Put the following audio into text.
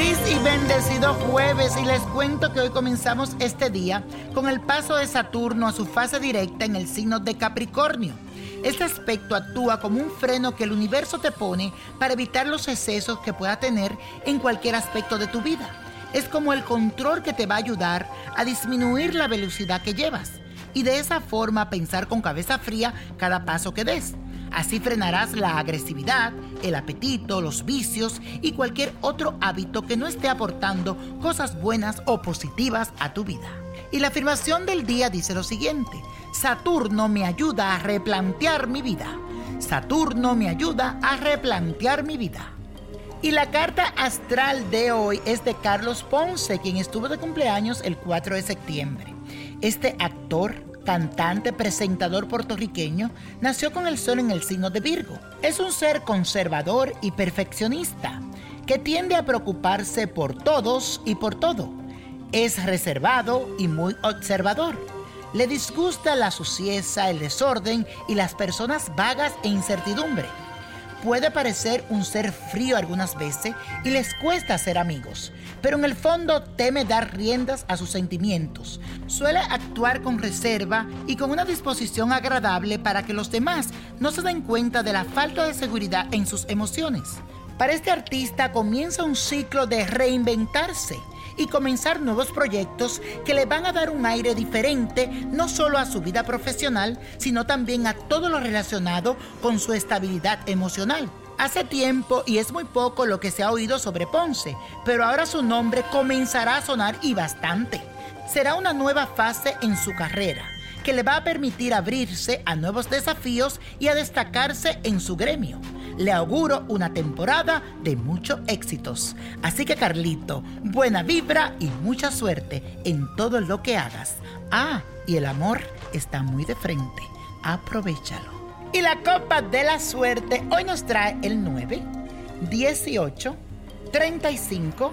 Bendito jueves y les cuento que hoy comenzamos este día con el paso de Saturno a su fase directa en el signo de Capricornio. Este aspecto actúa como un freno que el universo te pone para evitar los excesos que pueda tener en cualquier aspecto de tu vida. Es como el control que te va a ayudar a disminuir la velocidad que llevas y de esa forma pensar con cabeza fría cada paso que des. Así frenarás la agresividad, el apetito, los vicios y cualquier otro hábito que no esté aportando cosas buenas o positivas a tu vida. Y la afirmación del día dice lo siguiente, Saturno me ayuda a replantear mi vida. Saturno me ayuda a replantear mi vida. Y la carta astral de hoy es de Carlos Ponce, quien estuvo de cumpleaños el 4 de septiembre. Este actor, cantante, presentador puertorriqueño, nació con el sol en el signo de Virgo. Es un ser conservador y perfeccionista, que tiende a preocuparse por todos y por todo. Es reservado y muy observador. Le disgusta la suciedad, el desorden y las personas vagas e incertidumbre puede parecer un ser frío algunas veces y les cuesta ser amigos, pero en el fondo teme dar riendas a sus sentimientos. Suele actuar con reserva y con una disposición agradable para que los demás no se den cuenta de la falta de seguridad en sus emociones. Para este artista comienza un ciclo de reinventarse y comenzar nuevos proyectos que le van a dar un aire diferente no solo a su vida profesional, sino también a todo lo relacionado con su estabilidad emocional. Hace tiempo y es muy poco lo que se ha oído sobre Ponce, pero ahora su nombre comenzará a sonar y bastante. Será una nueva fase en su carrera que le va a permitir abrirse a nuevos desafíos y a destacarse en su gremio le auguro una temporada de muchos éxitos. Así que Carlito, buena vibra y mucha suerte en todo lo que hagas. Ah, y el amor está muy de frente. Aprovechalo. Y la copa de la suerte hoy nos trae el 9, 18, 35,